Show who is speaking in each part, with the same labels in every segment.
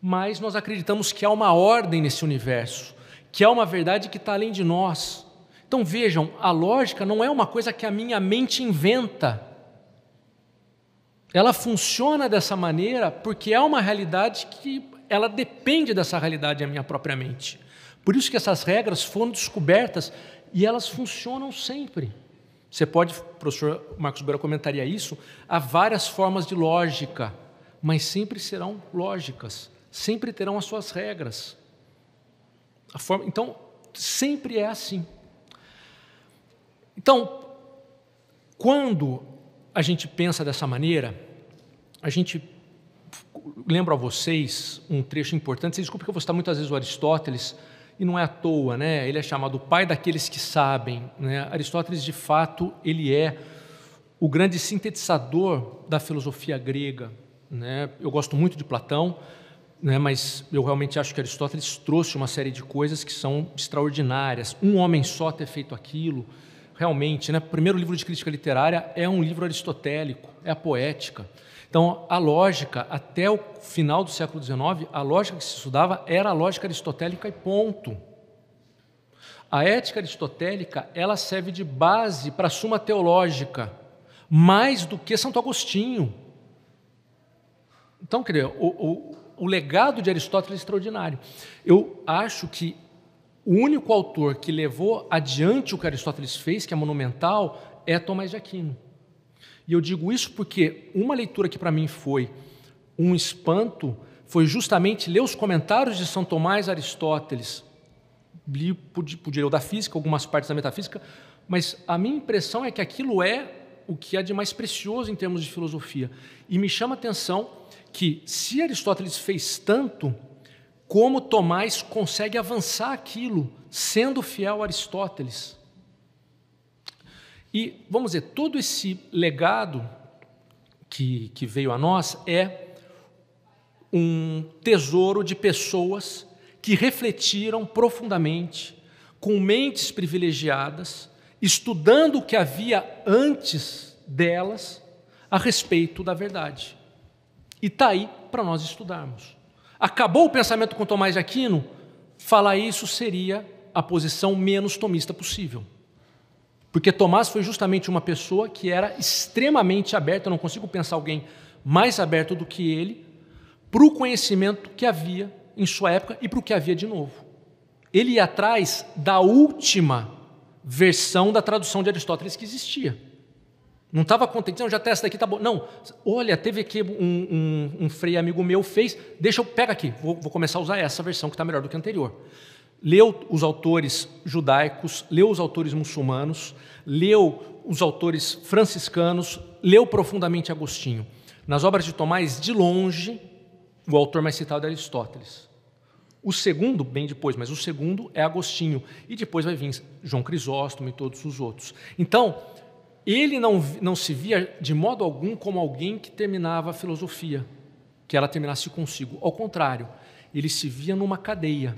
Speaker 1: mas nós acreditamos que há uma ordem nesse universo, que há uma verdade que está além de nós. Então vejam, a lógica não é uma coisa que a minha mente inventa. Ela funciona dessa maneira porque é uma realidade que ela depende dessa realidade a minha própria mente. Por isso que essas regras foram descobertas e elas funcionam sempre. Você pode, o professor Marcos Beira comentaria isso, há várias formas de lógica, mas sempre serão lógicas, sempre terão as suas regras. Forma, então, sempre é assim. Então, quando a gente pensa dessa maneira, a gente lembra a vocês um trecho importante. Vocês desculpem que eu vou citar muitas vezes o Aristóteles, e não é à toa, né? Ele é chamado o pai daqueles que sabem. Né? Aristóteles, de fato, ele é o grande sintetizador da filosofia grega. Né? Eu gosto muito de Platão, né? mas eu realmente acho que Aristóteles trouxe uma série de coisas que são extraordinárias. Um homem só ter feito aquilo, realmente, né? Primeiro livro de crítica literária é um livro aristotélico, é a poética. Então, a lógica, até o final do século XIX, a lógica que se estudava era a lógica aristotélica e ponto. A ética aristotélica, ela serve de base para a suma teológica, mais do que Santo Agostinho. Então, quer o, o, o legado de Aristóteles é extraordinário. Eu acho que o único autor que levou adiante o que Aristóteles fez, que é monumental, é Tomás de Aquino. E eu digo isso porque uma leitura que para mim foi um espanto foi justamente ler os comentários de São Tomás Aristóteles. Li, podia o da física, algumas partes da metafísica, mas a minha impressão é que aquilo é o que há de mais precioso em termos de filosofia. E me chama a atenção que, se Aristóteles fez tanto, como Tomás consegue avançar aquilo, sendo fiel a Aristóteles. E, vamos dizer, todo esse legado que, que veio a nós é um tesouro de pessoas que refletiram profundamente, com mentes privilegiadas, estudando o que havia antes delas a respeito da verdade. E está aí para nós estudarmos. Acabou o pensamento com Tomás de Aquino? Falar isso seria a posição menos tomista possível. Porque Tomás foi justamente uma pessoa que era extremamente aberta, eu não consigo pensar alguém mais aberto do que ele, para o conhecimento que havia em sua época e para o que havia de novo. Ele ia atrás da última versão da tradução de Aristóteles que existia. Não estava contente, não, já testa daqui, tá bom. Não, olha, teve aqui um, um, um freio amigo meu fez, deixa eu, pega aqui, vou, vou começar a usar essa versão que está melhor do que a anterior leu os autores judaicos, leu os autores muçulmanos, leu os autores franciscanos, leu profundamente Agostinho. Nas obras de Tomás, de longe, o autor mais citado é Aristóteles. O segundo, bem depois, mas o segundo é Agostinho. E depois vai vir João Crisóstomo e todos os outros. Então, ele não, não se via de modo algum como alguém que terminava a filosofia, que ela terminasse consigo. Ao contrário, ele se via numa cadeia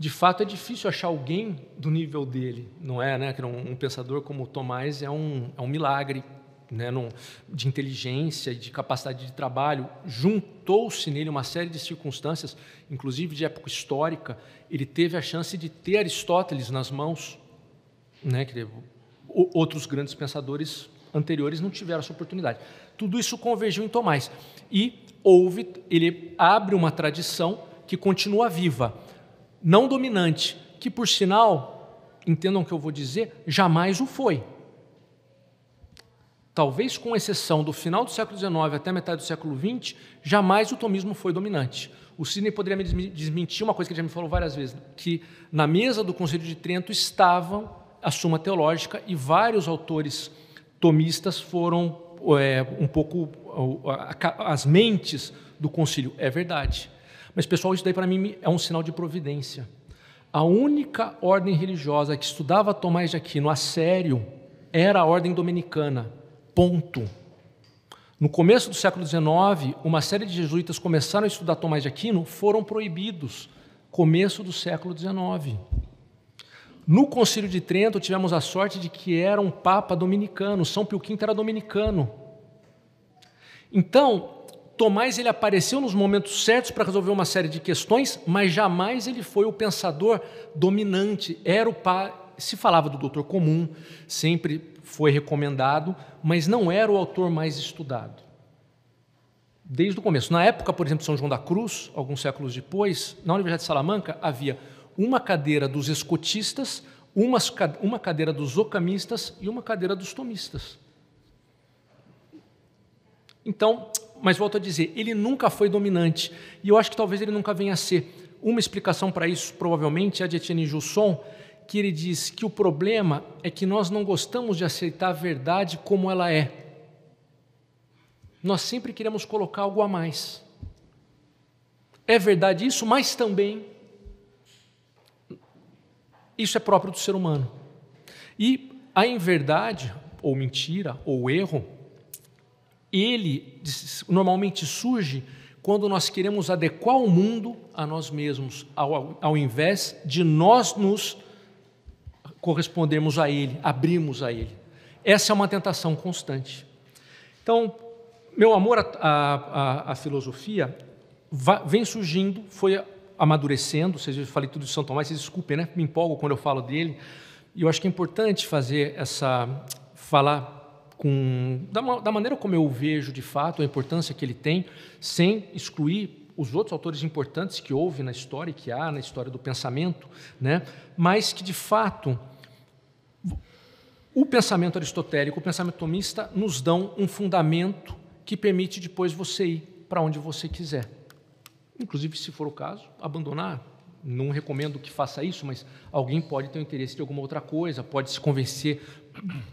Speaker 1: de fato é difícil achar alguém do nível dele, não é? Né? Um, um pensador como Tomás é um, é um milagre né? Num, de inteligência e de capacidade de trabalho. Juntou-se nele uma série de circunstâncias, inclusive de época histórica. Ele teve a chance de ter Aristóteles nas mãos, né? que outros grandes pensadores anteriores não tiveram essa oportunidade. Tudo isso convergiu em Tomás. E houve, ele abre uma tradição que continua viva não dominante, que por sinal, entendam o que eu vou dizer, jamais o foi. Talvez com exceção do final do século XIX até metade do século XX, jamais o tomismo foi dominante. O Sidney poderia me desmentir uma coisa que ele já me falou várias vezes, que na mesa do Conselho de Trento estava a Suma Teológica e vários autores tomistas foram é, um pouco as mentes do concílio. É verdade. Mas, pessoal, isso daí para mim é um sinal de providência. A única ordem religiosa que estudava Tomás de Aquino a sério era a ordem dominicana. Ponto. No começo do século XIX, uma série de jesuítas começaram a estudar Tomás de Aquino, foram proibidos. Começo do século XIX. No Concílio de Trento, tivemos a sorte de que era um papa dominicano, São Pio V era dominicano. Então, Tomás ele apareceu nos momentos certos para resolver uma série de questões, mas jamais ele foi o pensador dominante. Era o pai, se falava do doutor comum, sempre foi recomendado, mas não era o autor mais estudado. Desde o começo. Na época, por exemplo, São João da Cruz, alguns séculos depois, na Universidade de Salamanca havia uma cadeira dos escotistas, uma, cadeira dos ocamistas e uma cadeira dos tomistas. Então, mas volto a dizer, ele nunca foi dominante, e eu acho que talvez ele nunca venha a ser. Uma explicação para isso, provavelmente, é de Etienne Jusson, que ele diz que o problema é que nós não gostamos de aceitar a verdade como ela é. Nós sempre queremos colocar algo a mais. É verdade isso, mas também isso é próprio do ser humano. E a inverdade, ou mentira, ou erro, ele normalmente surge quando nós queremos adequar o mundo a nós mesmos, ao, ao invés de nós nos correspondermos a ele, abrirmos a ele. Essa é uma tentação constante. Então, meu amor à, filosofia vem surgindo, foi amadurecendo, vocês eu falei tudo de São Tomás, vocês desculpem, né? Me empolgo quando eu falo dele. E eu acho que é importante fazer essa falar com da, da maneira como eu vejo de fato, a importância que ele tem, sem excluir os outros autores importantes que houve na história e que há na história do pensamento, né? Mas que de fato o pensamento aristotélico, o pensamento tomista nos dão um fundamento que permite depois você ir para onde você quiser. Inclusive, se for o caso, abandonar. Não recomendo que faça isso, mas alguém pode ter interesse de alguma outra coisa, pode se convencer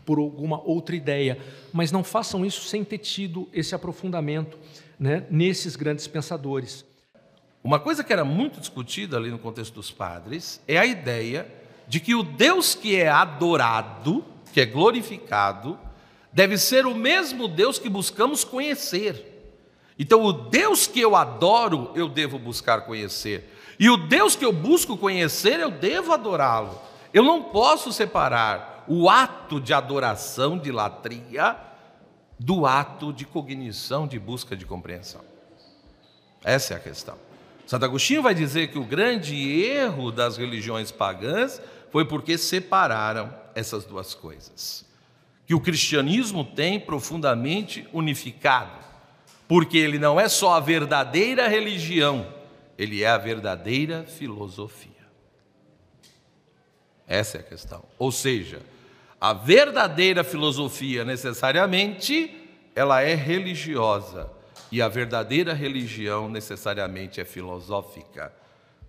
Speaker 1: por alguma outra ideia, mas não façam isso sem ter tido esse aprofundamento né, nesses grandes pensadores.
Speaker 2: Uma coisa que era muito discutida ali no contexto dos padres é a ideia de que o Deus que é adorado, que é glorificado, deve ser o mesmo Deus que buscamos conhecer. Então, o Deus que eu adoro, eu devo buscar conhecer. E o Deus que eu busco conhecer, eu devo adorá-lo. Eu não posso separar o ato de adoração, de latria, do ato de cognição, de busca de compreensão. Essa é a questão. Santo Agostinho vai dizer que o grande erro das religiões pagãs foi porque separaram essas duas coisas. Que o cristianismo tem profundamente unificado, porque ele não é só a verdadeira religião, ele é a verdadeira filosofia. Essa é a questão. Ou seja, a verdadeira filosofia, necessariamente, ela é religiosa. E a verdadeira religião, necessariamente, é filosófica.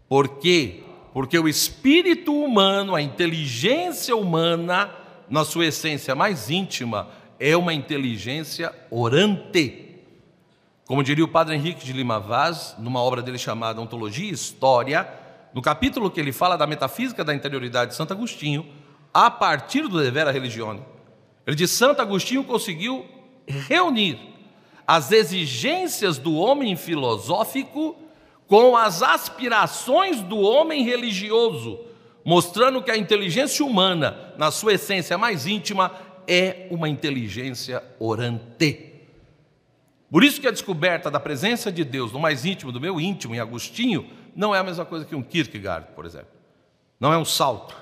Speaker 2: Por quê? Porque o espírito humano, a inteligência humana, na sua essência mais íntima, é uma inteligência orante. Como diria o padre Henrique de Lima Vaz, numa obra dele chamada Ontologia e História, no capítulo que ele fala da metafísica da interioridade de Santo Agostinho, a partir do Devera Religione. Ele diz: Santo Agostinho conseguiu reunir as exigências do homem filosófico com as aspirações do homem religioso, mostrando que a inteligência humana, na sua essência mais íntima, é uma inteligência orante. Por isso que a descoberta da presença de Deus no mais íntimo do meu íntimo, em Agostinho, não é a mesma coisa que um Kierkegaard, por exemplo. Não é um salto.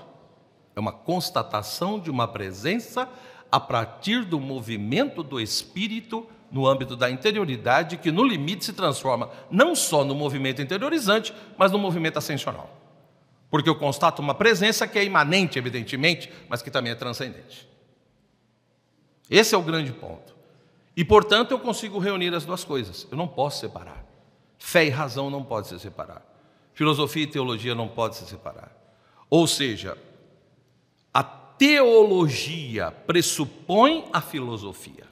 Speaker 2: É uma constatação de uma presença a partir do movimento do espírito no âmbito da interioridade, que no limite se transforma não só no movimento interiorizante, mas no movimento ascensional. Porque eu constato uma presença que é imanente, evidentemente, mas que também é transcendente. Esse é o grande ponto. E, portanto, eu consigo reunir as duas coisas. Eu não posso separar. Fé e razão não podem se separar. Filosofia e teologia não podem se separar. Ou seja, teologia pressupõe a filosofia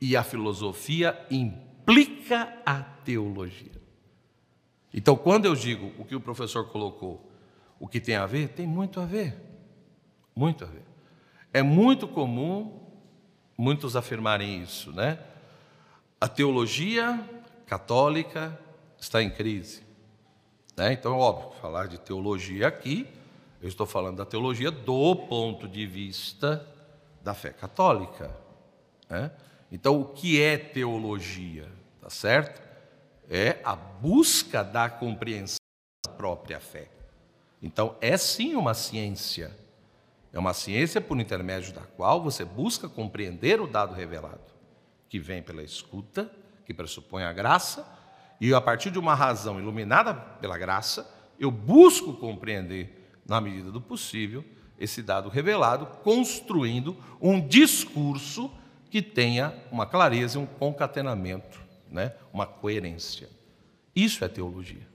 Speaker 2: e a filosofia implica a teologia. Então, quando eu digo o que o professor colocou, o que tem a ver, tem muito a ver. Muito a ver. É muito comum muitos afirmarem isso, né? A teologia católica está em crise. Né? Então, óbvio, falar de teologia aqui eu estou falando da teologia do ponto de vista da fé católica. Né? Então, o que é teologia? tá certo? É a busca da compreensão da própria fé. Então, é sim uma ciência. É uma ciência por intermédio da qual você busca compreender o dado revelado, que vem pela escuta, que pressupõe a graça, e a partir de uma razão iluminada pela graça, eu busco compreender, na medida do possível, esse dado revelado, construindo um discurso que tenha uma clareza um concatenamento, né? uma coerência. Isso é teologia.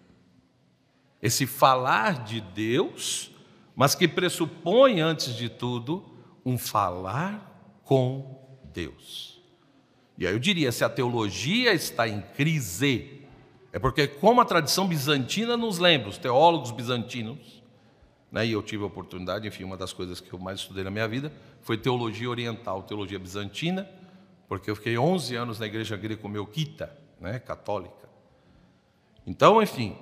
Speaker 2: Esse falar de Deus, mas que pressupõe, antes de tudo, um falar com Deus. E aí eu diria: se a teologia está em crise, é porque, como a tradição bizantina nos lembra, os teólogos bizantinos, né? E eu tive a oportunidade, enfim, uma das coisas que eu mais estudei na minha vida foi teologia oriental, teologia bizantina, porque eu fiquei 11 anos na igreja greco-melquita, né, católica. Então, enfim,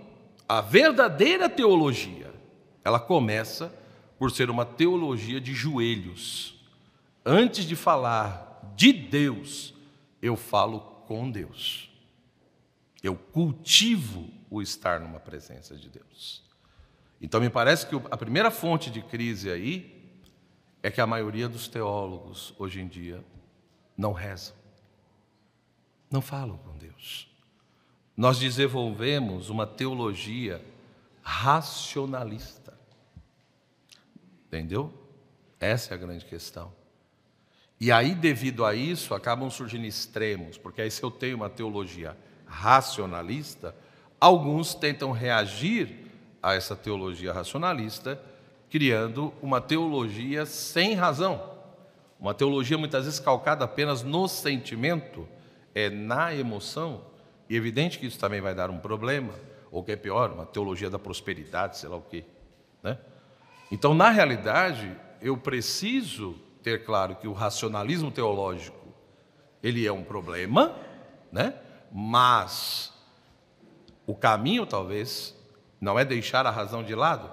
Speaker 2: a verdadeira teologia, ela começa por ser uma teologia de joelhos. Antes de falar de Deus, eu falo com Deus. Eu cultivo o estar numa presença de Deus. Então, me parece que a primeira fonte de crise aí é que a maioria dos teólogos, hoje em dia, não rezam, não falam com Deus. Nós desenvolvemos uma teologia racionalista. Entendeu? Essa é a grande questão. E aí, devido a isso, acabam surgindo extremos, porque aí, se eu tenho uma teologia racionalista, alguns tentam reagir a essa teologia racionalista, criando uma teologia sem razão. Uma teologia muitas vezes calcada apenas no sentimento, é na emoção, e é evidente que isso também vai dar um problema, ou que é pior, uma teologia da prosperidade, sei lá o quê. Né? Então, na realidade, eu preciso ter claro que o racionalismo teológico ele é um problema, né? mas o caminho talvez não é deixar a razão de lado,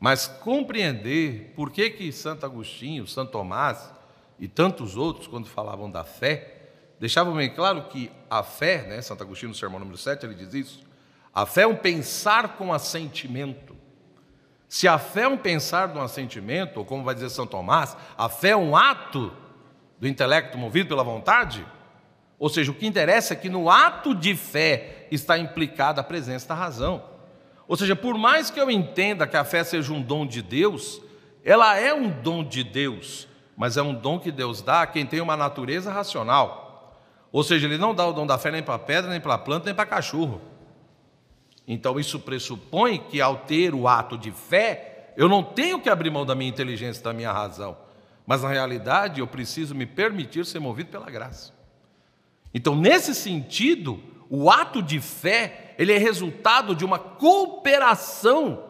Speaker 2: mas compreender por que que Santo Agostinho, Santo Tomás e tantos outros, quando falavam da fé, deixavam bem claro que a fé, né, Santo Agostinho no sermão número 7, ele diz isso, a fé é um pensar com assentimento. Se a fé é um pensar com assentimento, ou como vai dizer São Tomás, a fé é um ato do intelecto movido pela vontade, ou seja, o que interessa é que no ato de fé está implicada a presença da razão. Ou seja, por mais que eu entenda que a fé seja um dom de Deus, ela é um dom de Deus, mas é um dom que Deus dá a quem tem uma natureza racional. Ou seja, Ele não dá o dom da fé nem para pedra, nem para planta, nem para cachorro. Então isso pressupõe que ao ter o ato de fé, eu não tenho que abrir mão da minha inteligência, da minha razão, mas na realidade eu preciso me permitir ser movido pela graça. Então, nesse sentido, o ato de fé, ele é resultado de uma cooperação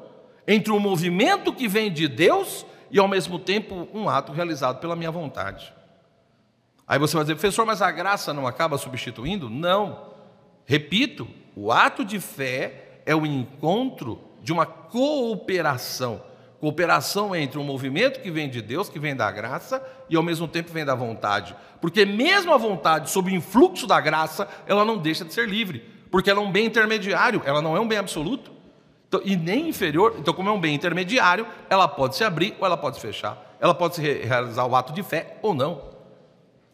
Speaker 2: entre o movimento que vem de Deus e ao mesmo tempo um ato realizado pela minha vontade. Aí você vai dizer, professor, mas a graça não acaba substituindo? Não. Repito, o ato de fé é o encontro de uma cooperação cooperação entre um movimento que vem de Deus, que vem da graça, e ao mesmo tempo vem da vontade. Porque mesmo a vontade, sob o influxo da graça, ela não deixa de ser livre, porque ela é um bem intermediário, ela não é um bem absoluto. Então, e nem inferior, então, como é um bem intermediário, ela pode se abrir ou ela pode se fechar. Ela pode se realizar o ato de fé ou não.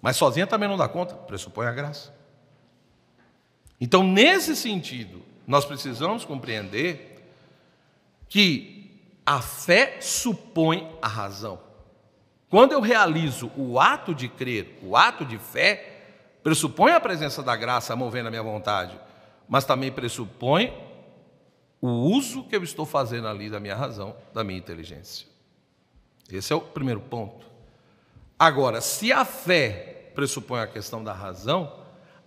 Speaker 2: Mas sozinha também não dá conta, pressupõe a graça. Então, nesse sentido, nós precisamos compreender que a fé supõe a razão. Quando eu realizo o ato de crer, o ato de fé, pressupõe a presença da graça movendo a minha vontade, mas também pressupõe o uso que eu estou fazendo ali da minha razão, da minha inteligência. Esse é o primeiro ponto. Agora, se a fé pressupõe a questão da razão,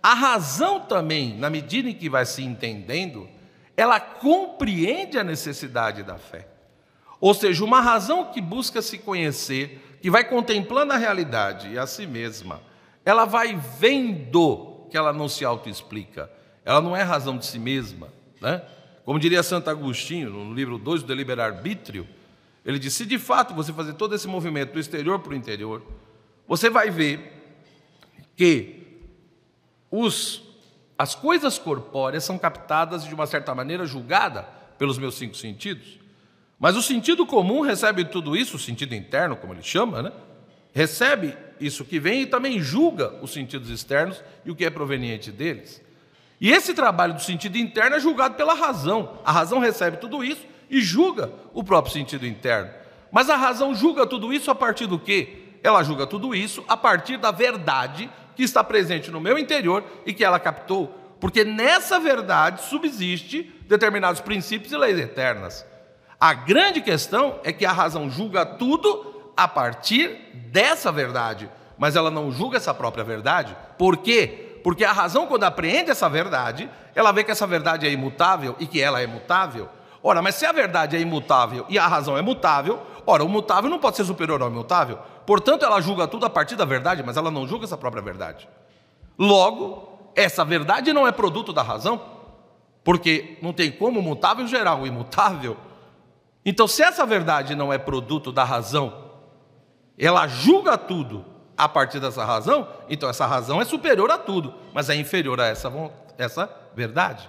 Speaker 2: a razão também, na medida em que vai se entendendo, ela compreende a necessidade da fé. Ou seja, uma razão que busca se conhecer, que vai contemplando a realidade e a si mesma, ela vai vendo que ela não se autoexplica, ela não é razão de si mesma. Né? Como diria Santo Agostinho, no livro 2 do Deliberar Arbítrio, ele diz: se de fato você fazer todo esse movimento do exterior para o interior, você vai ver que os as coisas corpóreas são captadas de uma certa maneira julgada pelos meus cinco sentidos. Mas o sentido comum recebe tudo isso, o sentido interno, como ele chama, né? recebe isso que vem e também julga os sentidos externos e o que é proveniente deles. E esse trabalho do sentido interno é julgado pela razão. A razão recebe tudo isso e julga o próprio sentido interno. Mas a razão julga tudo isso a partir do quê? Ela julga tudo isso a partir da verdade que está presente no meu interior e que ela captou, porque nessa verdade subsiste determinados princípios e leis eternas. A grande questão é que a razão julga tudo a partir dessa verdade, mas ela não julga essa própria verdade. Por quê? Porque a razão, quando apreende essa verdade, ela vê que essa verdade é imutável e que ela é mutável. Ora, mas se a verdade é imutável e a razão é mutável, ora, o mutável não pode ser superior ao imutável. Portanto, ela julga tudo a partir da verdade, mas ela não julga essa própria verdade. Logo, essa verdade não é produto da razão, porque não tem como mutável gerar o imutável. Então, se essa verdade não é produto da razão, ela julga tudo a partir dessa razão, então essa razão é superior a tudo, mas é inferior a essa, essa verdade.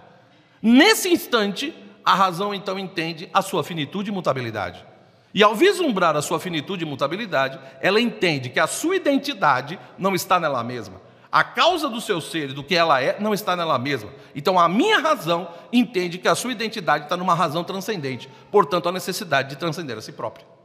Speaker 2: Nesse instante, a razão então entende a sua finitude e mutabilidade. E ao vislumbrar a sua finitude e mutabilidade, ela entende que a sua identidade não está nela mesma. A causa do seu ser e do que ela é não está nela mesma. Então a minha razão entende que a sua identidade está numa razão transcendente. Portanto, a necessidade de transcender a si própria.